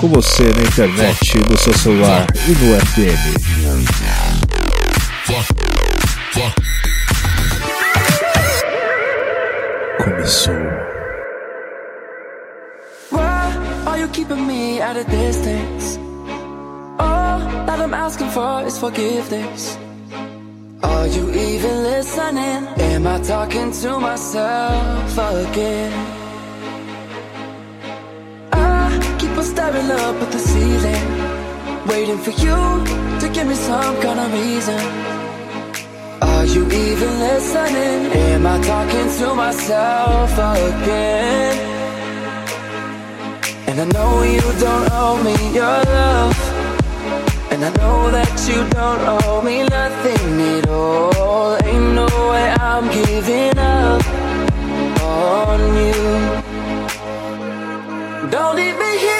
Com você na internet, no seu celular e no FM. Começou. Keeping me at a distance? All that I'm asking for is forgiveness. Are you even listening? Am I talking to myself again? On staring up at the ceiling, waiting for you to give me some kind of reason. Are you even listening? Am I talking to myself again? And I know you don't owe me your love. And I know that you don't owe me nothing at all. Ain't no way I'm giving up on you. Don't leave me here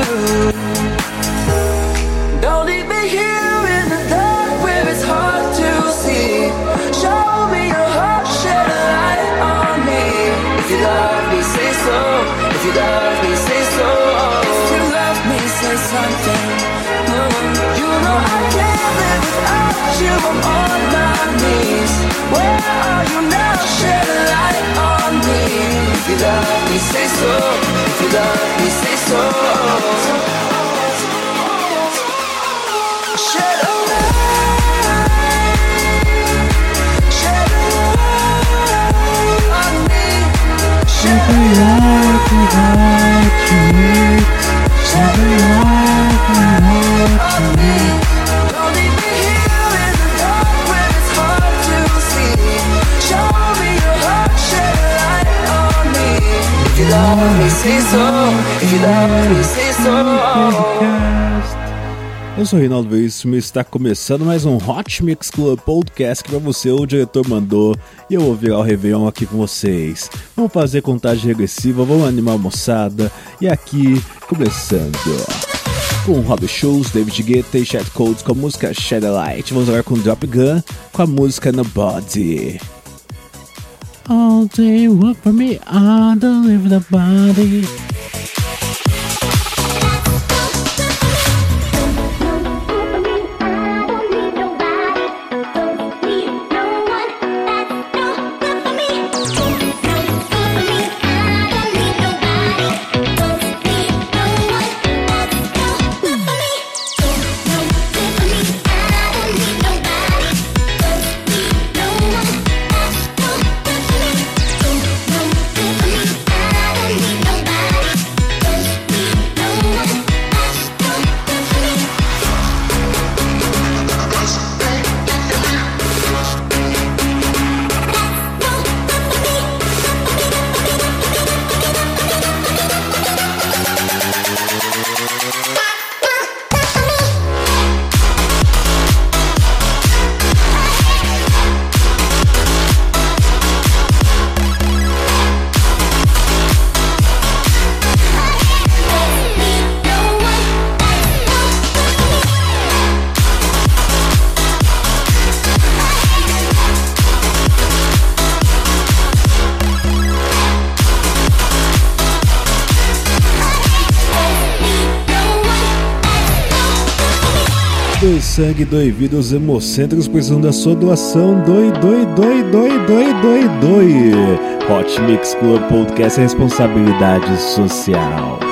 You. I'm on my knees. Where are you now? Shed a light on me. If you love me, say so. If you love me, say so. Shed a on me. Me. Eu sou o Reinaldo Veríssimo e está começando mais um Hot Mix Club Podcast pra você o diretor mandou e eu vou virar o Réveillon aqui com vocês. Vamos fazer contagem regressiva, vamos animar a moçada e aqui começando com Rob Shows, David Guetta e Chat Codes com a música Shadow Light. Vamos agora com Drop Gun com a música Nobody. All day work for me, I don't live the body. Sangue, doe vida, os hemocentros precisam da sua doação. Doe, doe, doe, doe, doe, doe, doe. Hot Mix Club Podcast é responsabilidade social.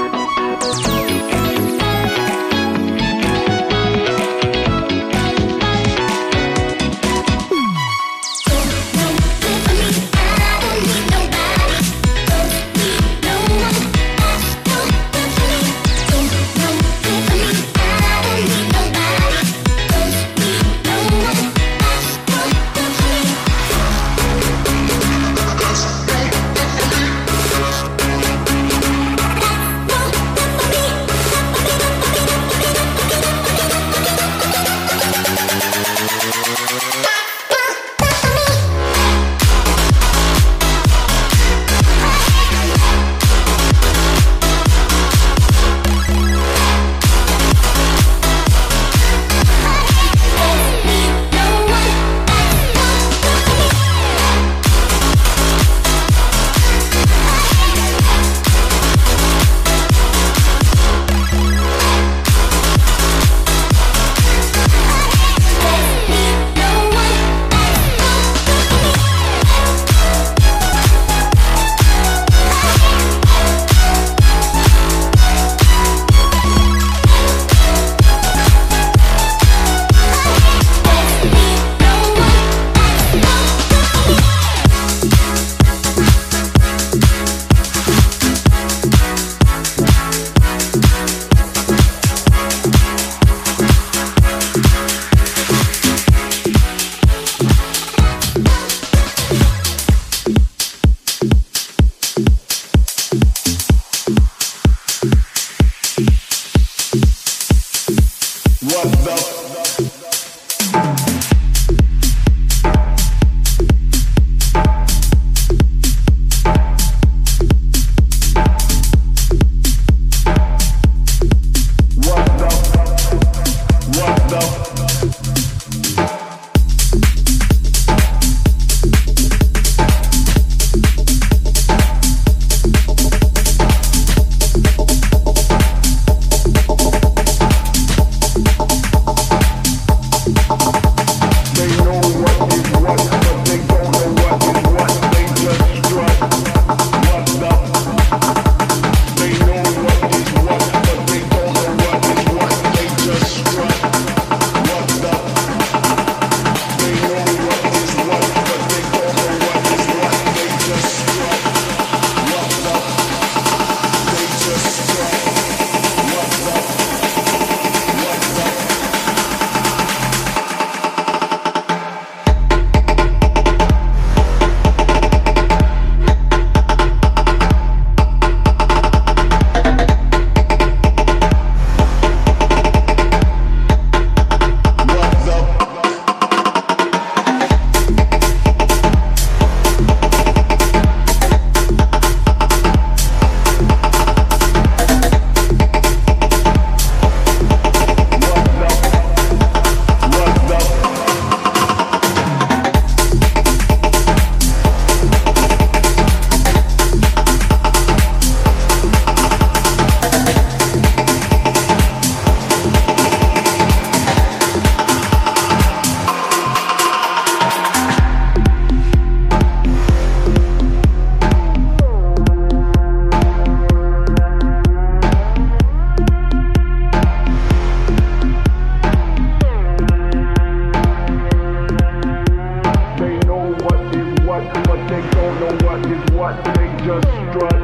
just strut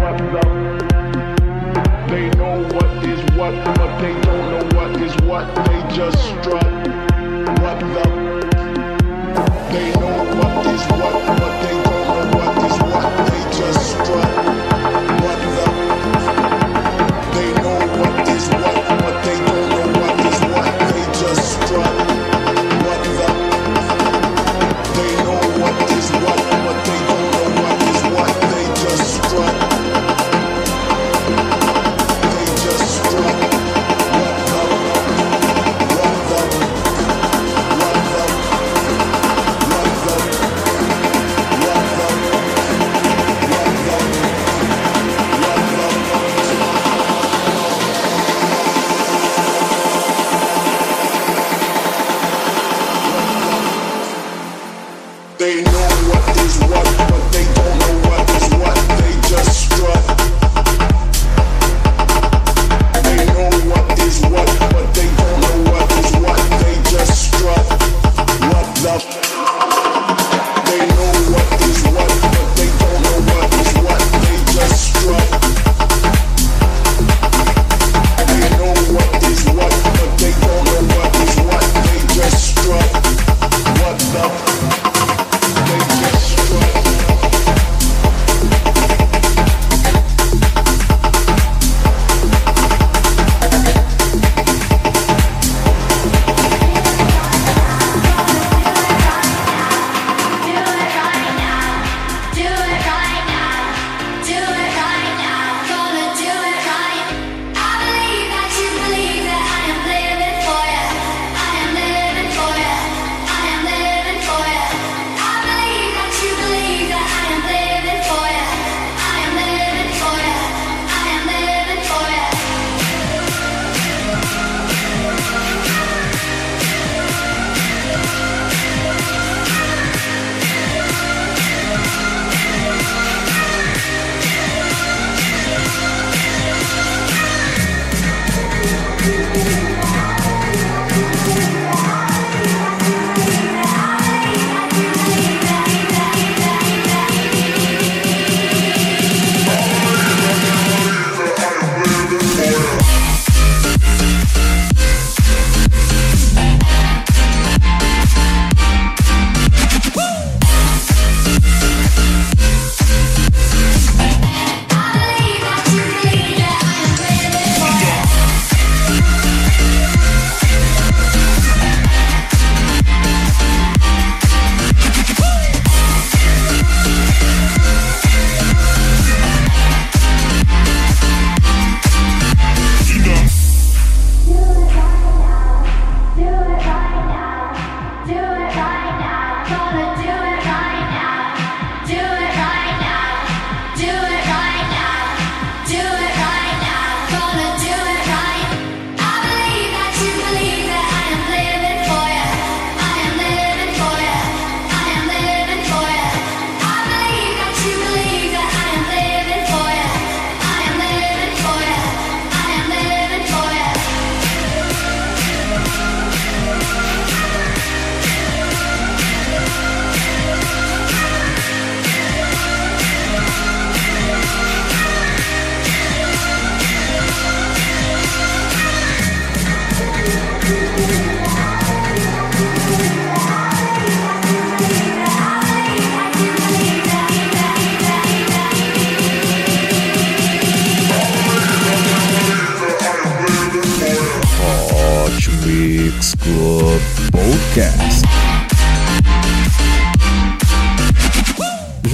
what the They know what is what, but they don't know what is what. They just strut what the They know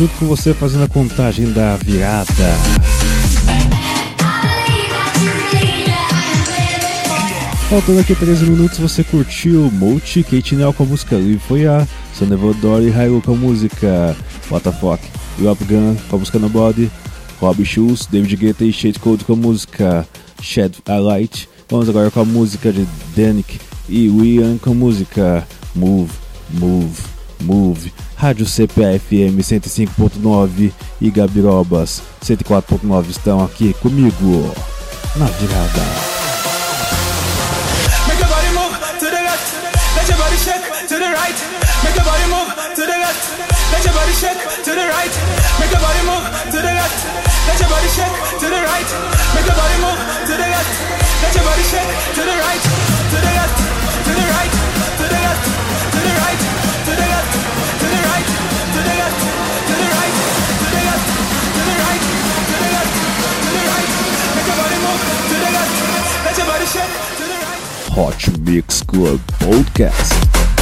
junto com você fazendo a contagem da virada. Faltando aqui 13 minutos, você curtiu Multi, Kate Nell com a música Live Foi a, Sanevodori e Hyrule com a música What the Rob Gun com a música Nobody, Rob Shoes, David Guetta e Shade Code com a música Shed a Light. Vamos agora com a música de Danik e Wian com a música Move, Move, Move. Rádio CPFM 105.9 e Gabirobas 104.9 estão aqui comigo na virada. To the right. To the left, to the right. Hot Mix Club Podcast.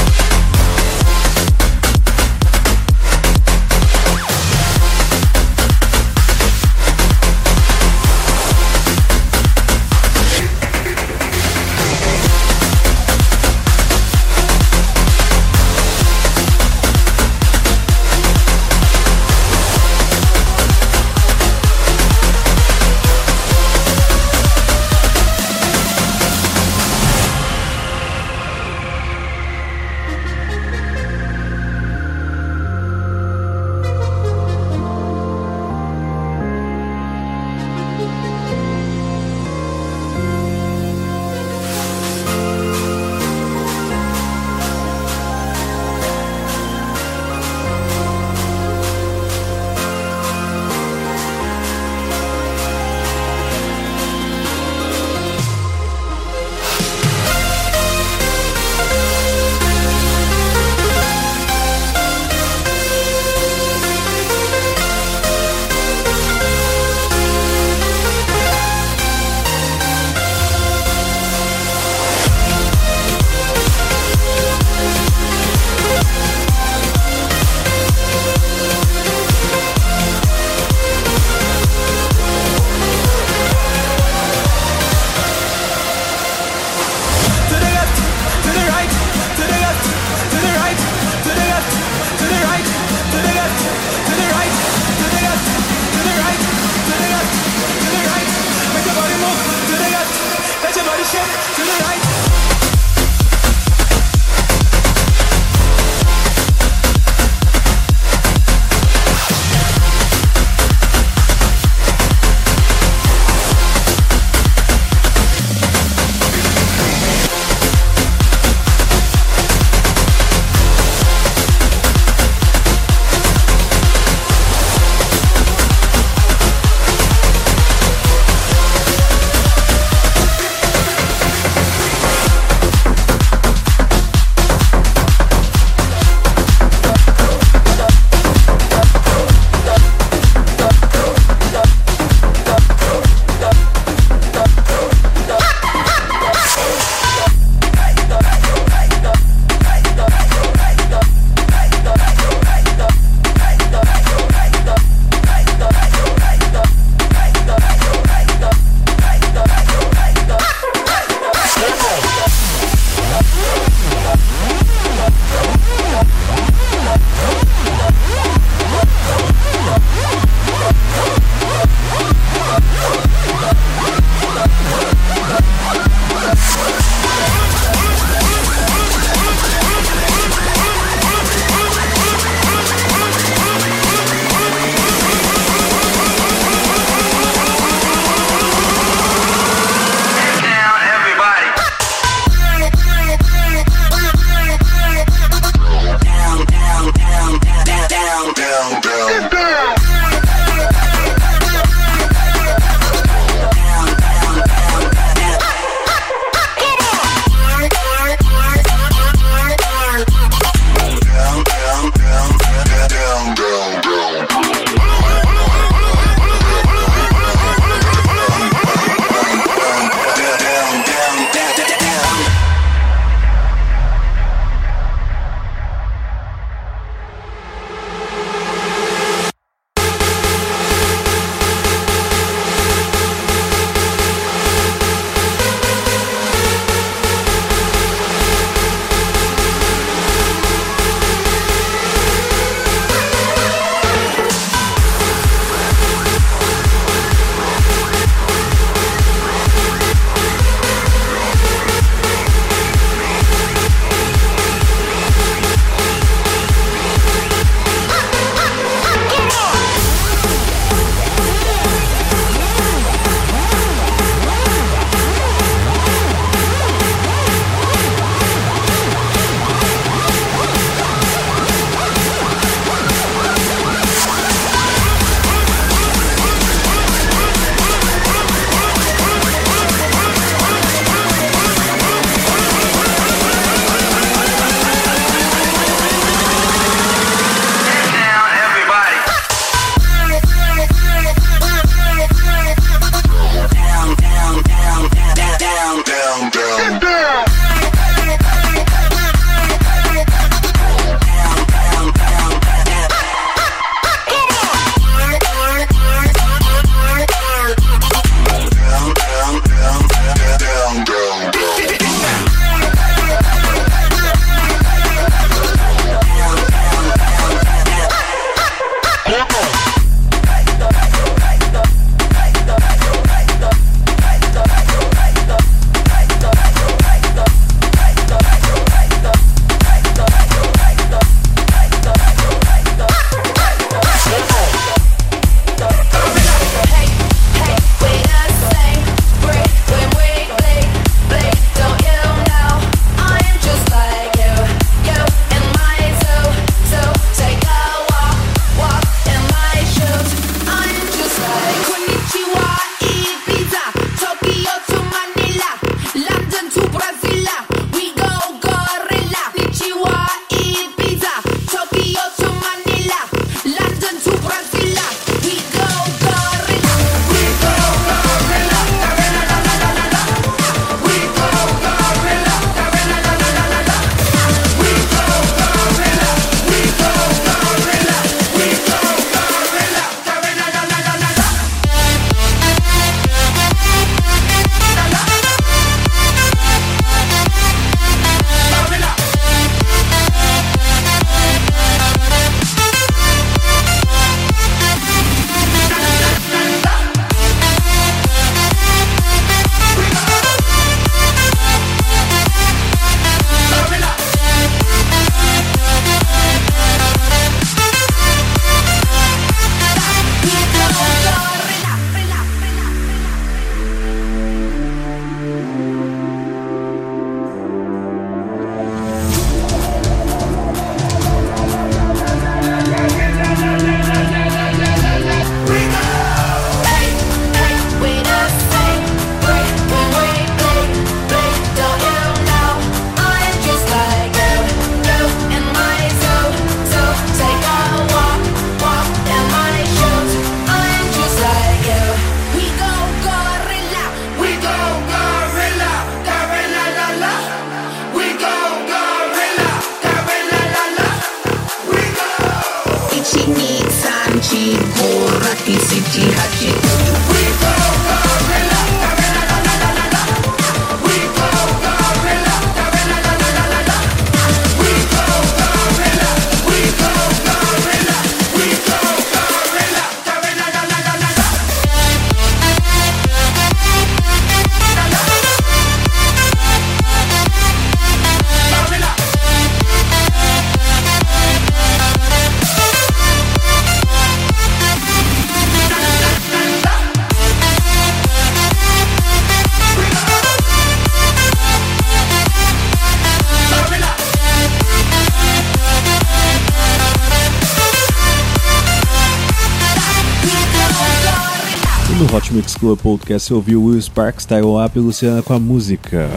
No Hot Mix Club Podcast você ouviu Will Sparks, Tyro Up e Luciana com a música.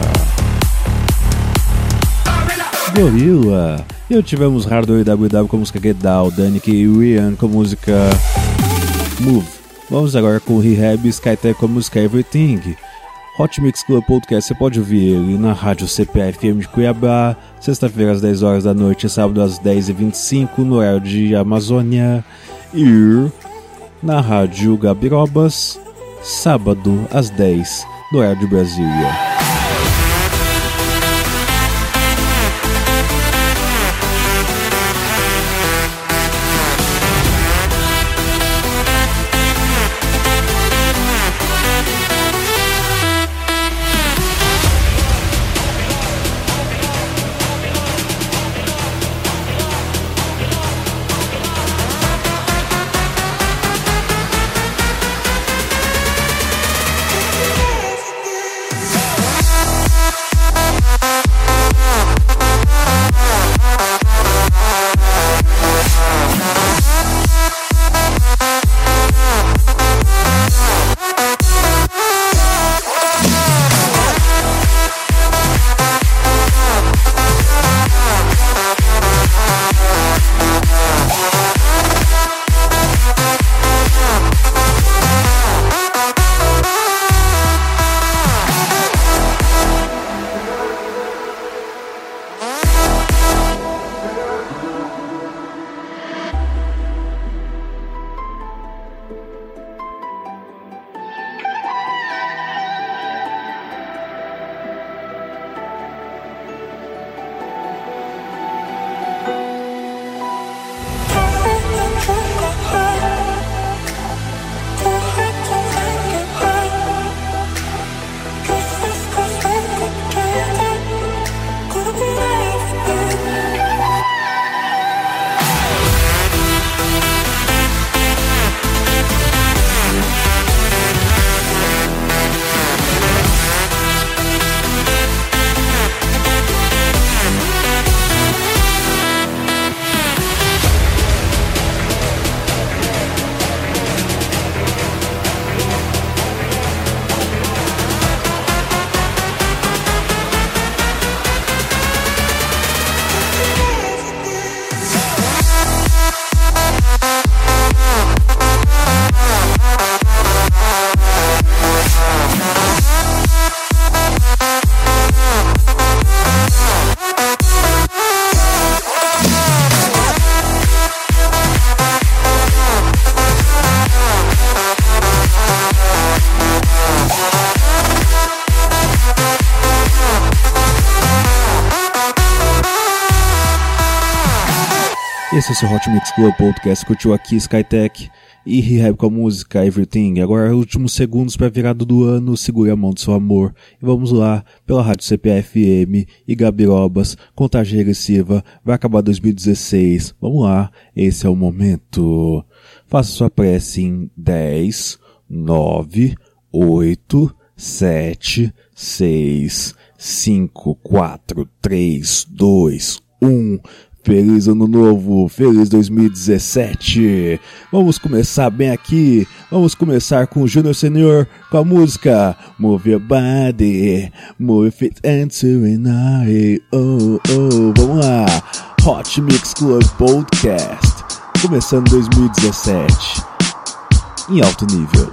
Gorilla. E eu tivemos Hardware WW com a música Get Down, Danik e Rian com a música Move. Vamos agora com Rehab e Skytech com a música Everything. Hot Mix Club Podcast, você pode ouvir ele na rádio CPFM de Cuiabá, sexta-feira às 10 horas da noite, sábado às 10h25 no horário de Amazônia. E na Rádio Gabirobas, sábado às 10 no horário de Brasília. Esse é o Hot Mix Club Podcast. Curtiu aqui Skytech e Rehab com a música Everything. Agora, últimos segundos para virada do ano. Segure a mão do seu amor. E vamos lá, pela Rádio CPFM e Gabirobas. Contagem regressiva. Vai acabar 2016. Vamos lá, esse é o momento. Faça sua prece em 10, 9, 8, 7, 6, 5, 4, 3, 2, 1. Feliz Ano Novo, feliz 2017. Vamos começar bem aqui. Vamos começar com o Júnior Senior com a música Move Your Body, Move It Into an Oh, oh, vamos lá. Hot Mix Club Podcast. Começando 2017 em alto nível.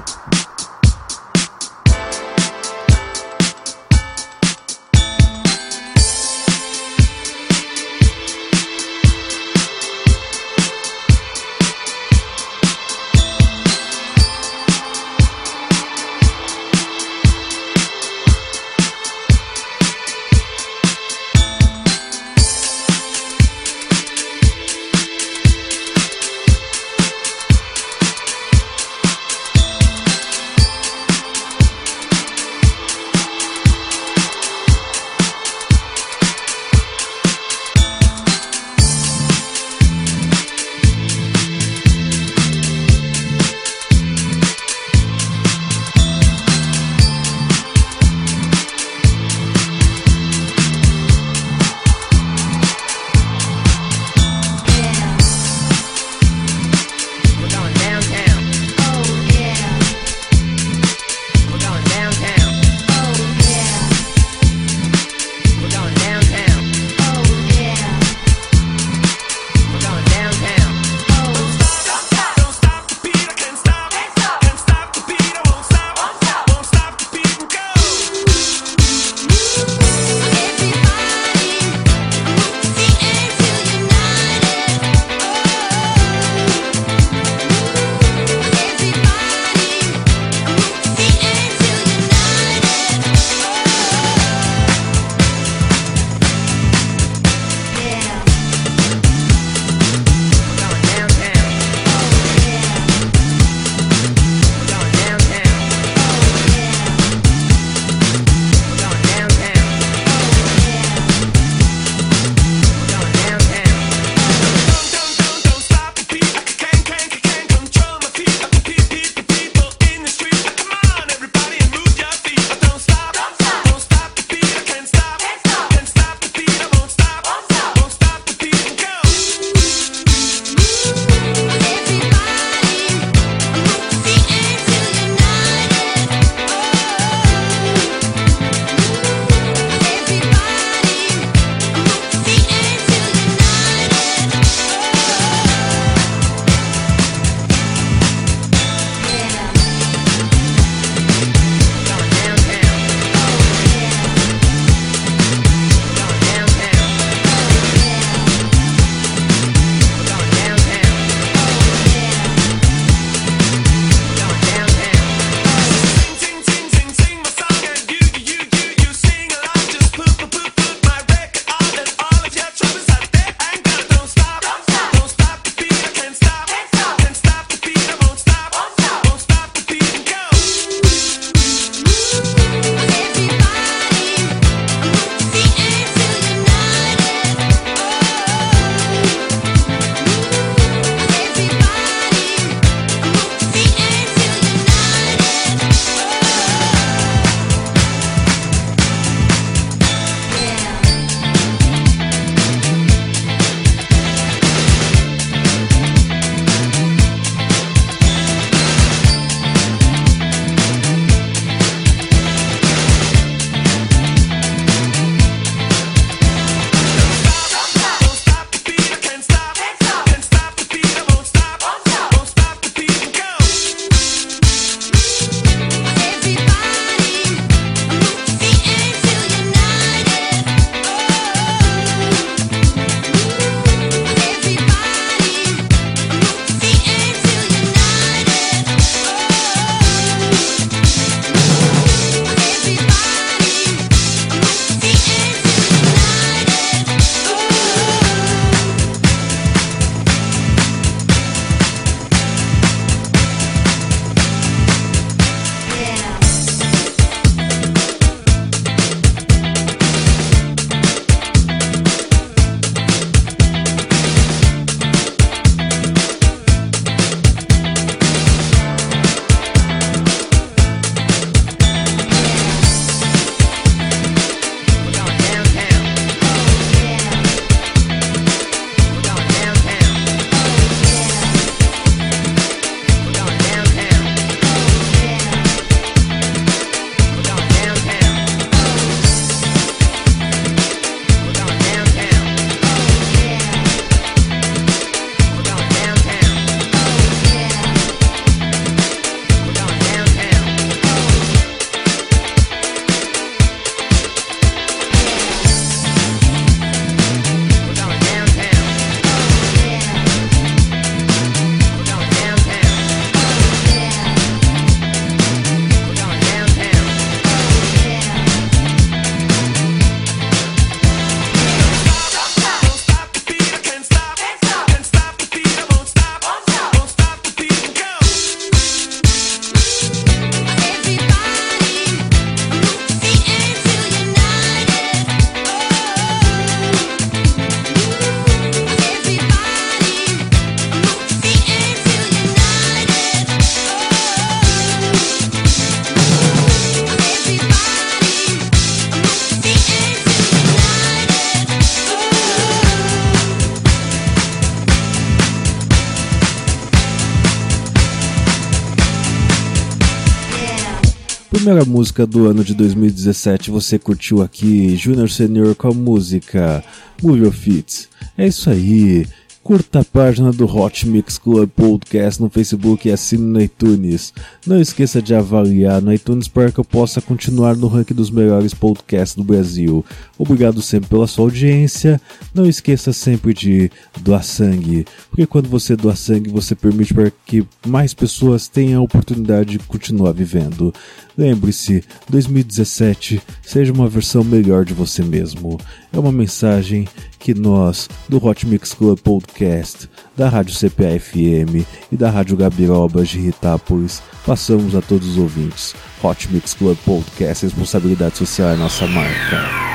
Primeira música do ano de 2017 você curtiu aqui, Junior Senior com a música Move Your Feet. É isso aí. Curta a página do Hot Mix Club Podcast no Facebook e assine no iTunes. Não esqueça de avaliar no iTunes para que eu possa continuar no ranking dos melhores podcasts do Brasil. Obrigado sempre pela sua audiência. Não esqueça sempre de doar sangue, porque quando você doa sangue, você permite para que mais pessoas tenham a oportunidade de continuar vivendo. Lembre-se, 2017 seja uma versão melhor de você mesmo. É uma mensagem que nós, do Hot Mix Club Podcast, da Rádio CPA FM e da Rádio Gabirobas de Ritápolis, passamos a todos os ouvintes. Hot Mix Club Podcast, responsabilidade social é nossa marca.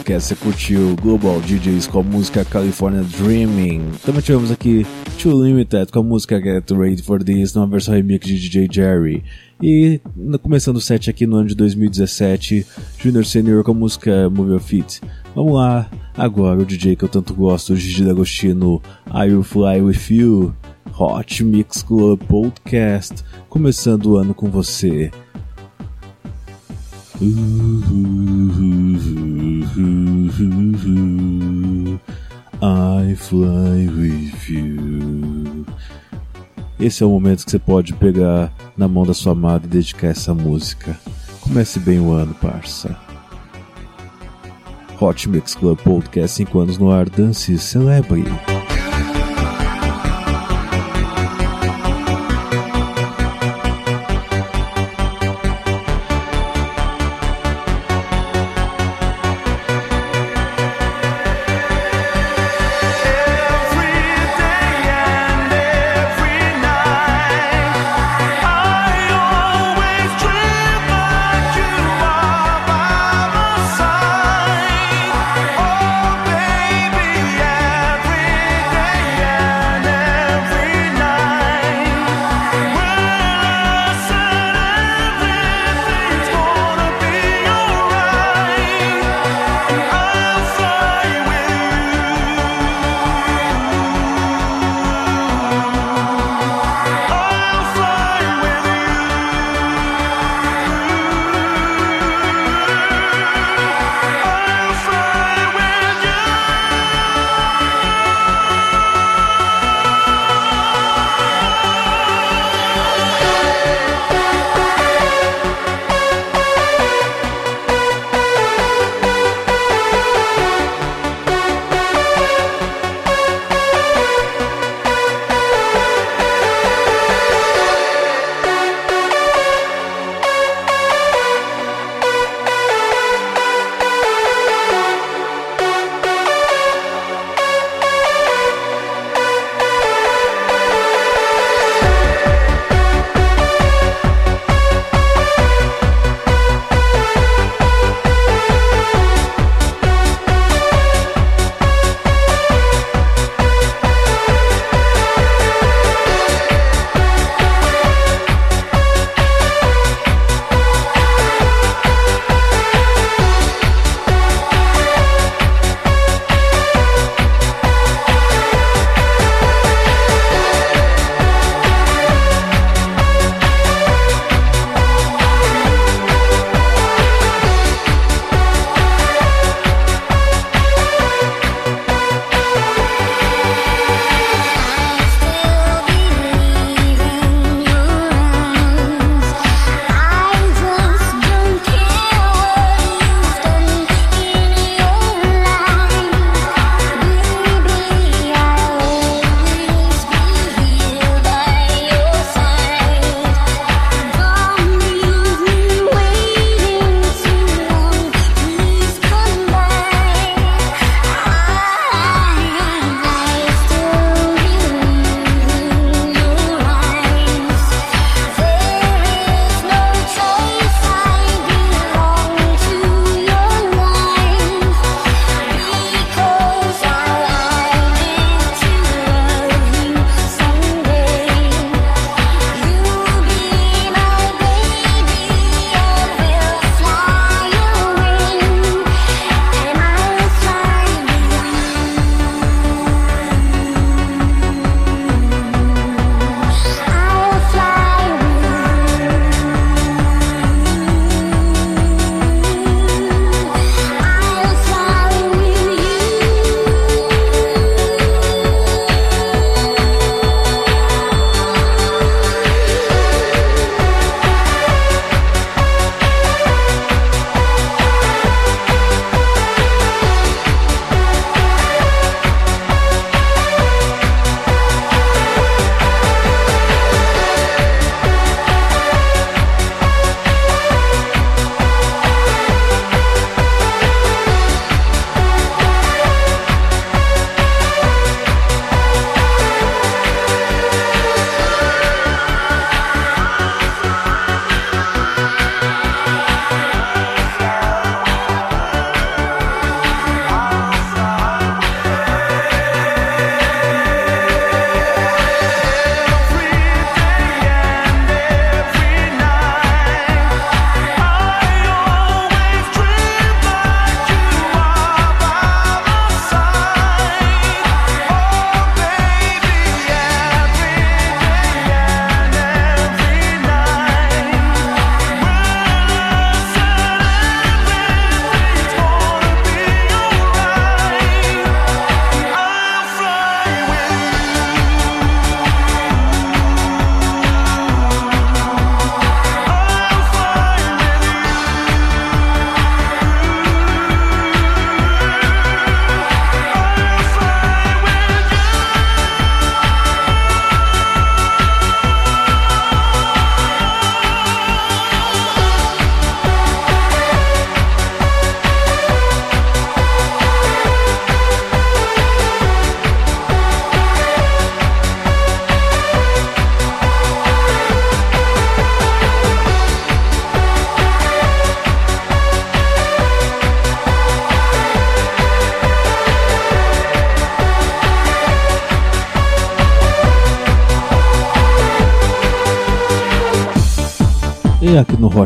Podcast, você curtiu Global DJs com a música California Dreaming. Também tivemos aqui Too Limited com a música Get Ready for This, numa versão remix de DJ Jerry. E começando o set aqui no ano de 2017, Junior Senior com a música Move Your Feet. Vamos lá, agora o DJ que eu tanto gosto, Gigi D'Agostino, I Will Fly With You, Hot Mix Club Podcast, começando o ano com você. I fly with you. Esse é o momento que você pode pegar na mão da sua amada e dedicar essa música. Comece bem o ano, parça. Hot Mix Club Podcast 5 anos no ar, dance e celebre.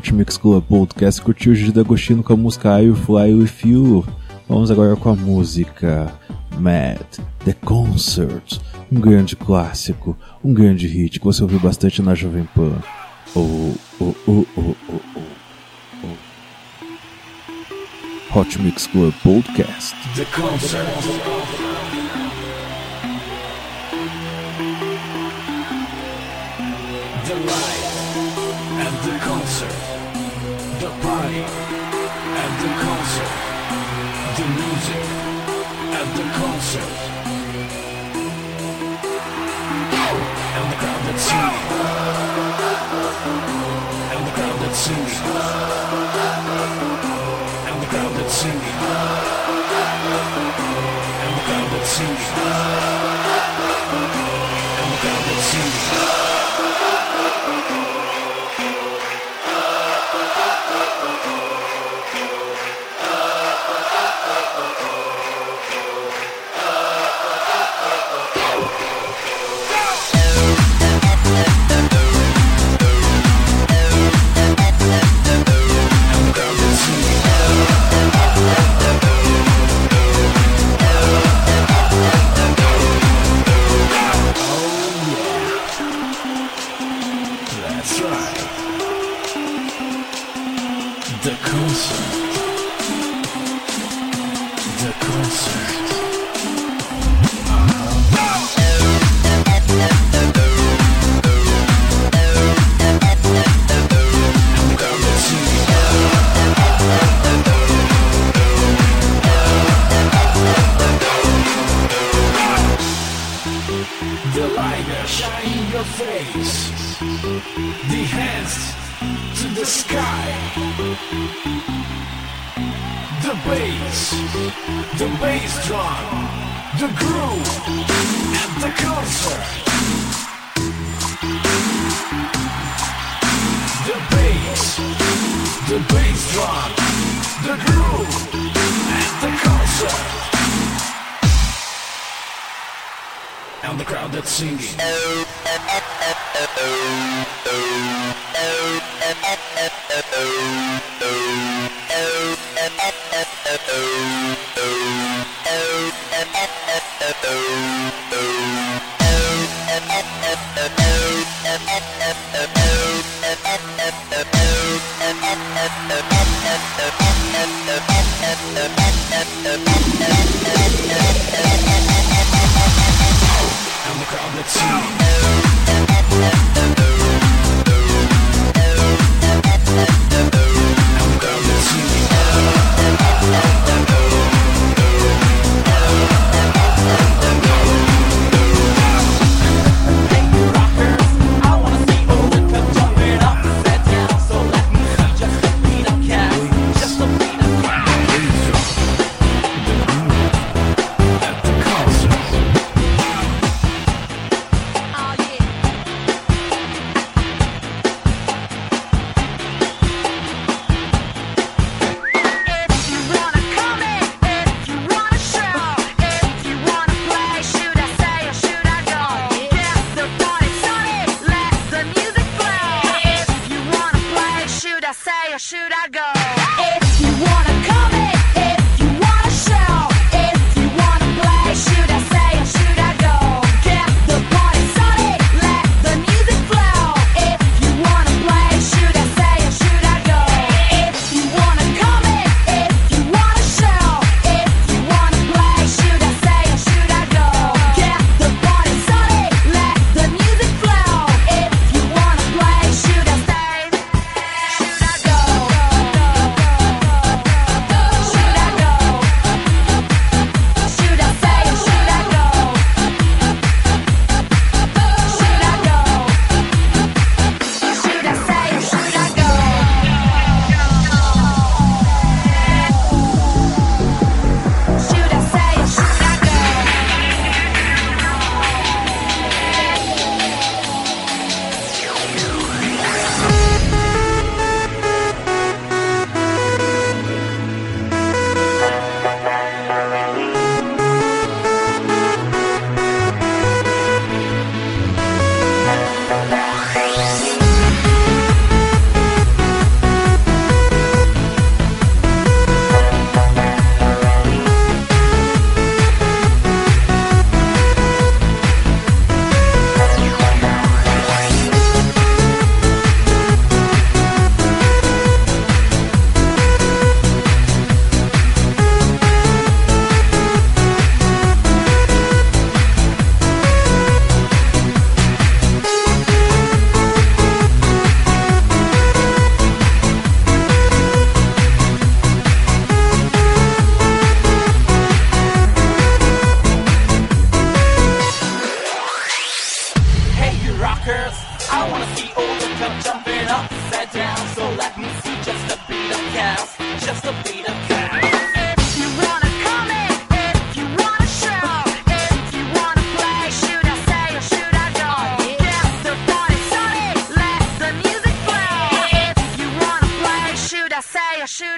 Hot Mix Club Podcast curtiu o Gigi D'Agostino com a música I Will Fly With You. Vamos agora com a música Mad, The Concert, um grande clássico, um grande hit que você ouviu bastante na Jovem Pan. Oh, oh, oh, oh, oh, oh. Hot Mix Club Podcast. The concert. Concert. And the crowd that's singing. And the crowd that's singing. And the crowd that's singing. And the crowd that's singing. The groove, and the concert. The bass, the bass drum, the groove, and the concert. And the crowd that's singing. I'm a goblin too.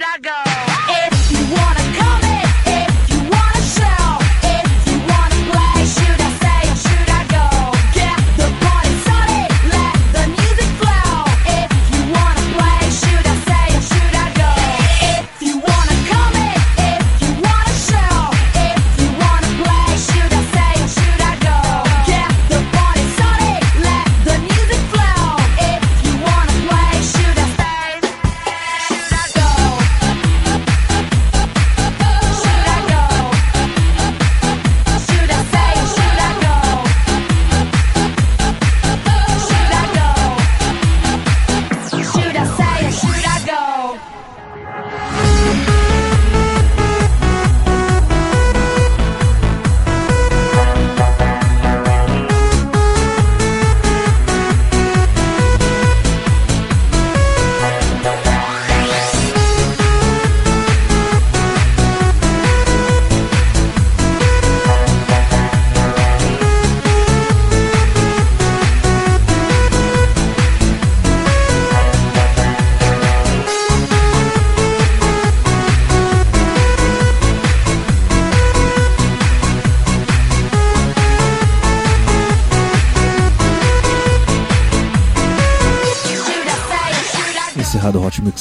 I go. If you want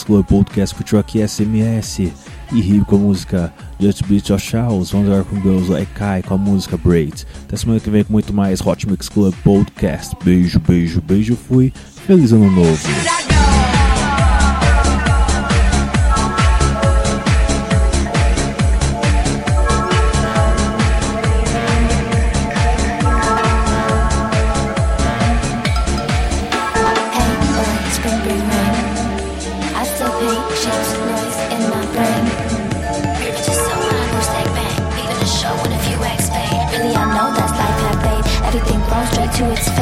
exclui Podcast Future aqui SMS e Rio com a música Just Beat Your Shows, vamos agora com Girls Like Kai com a música Braid. Até semana que vem com muito mais Hot Mix Club Podcast. Beijo, beijo, beijo, fui. Feliz ano novo. to its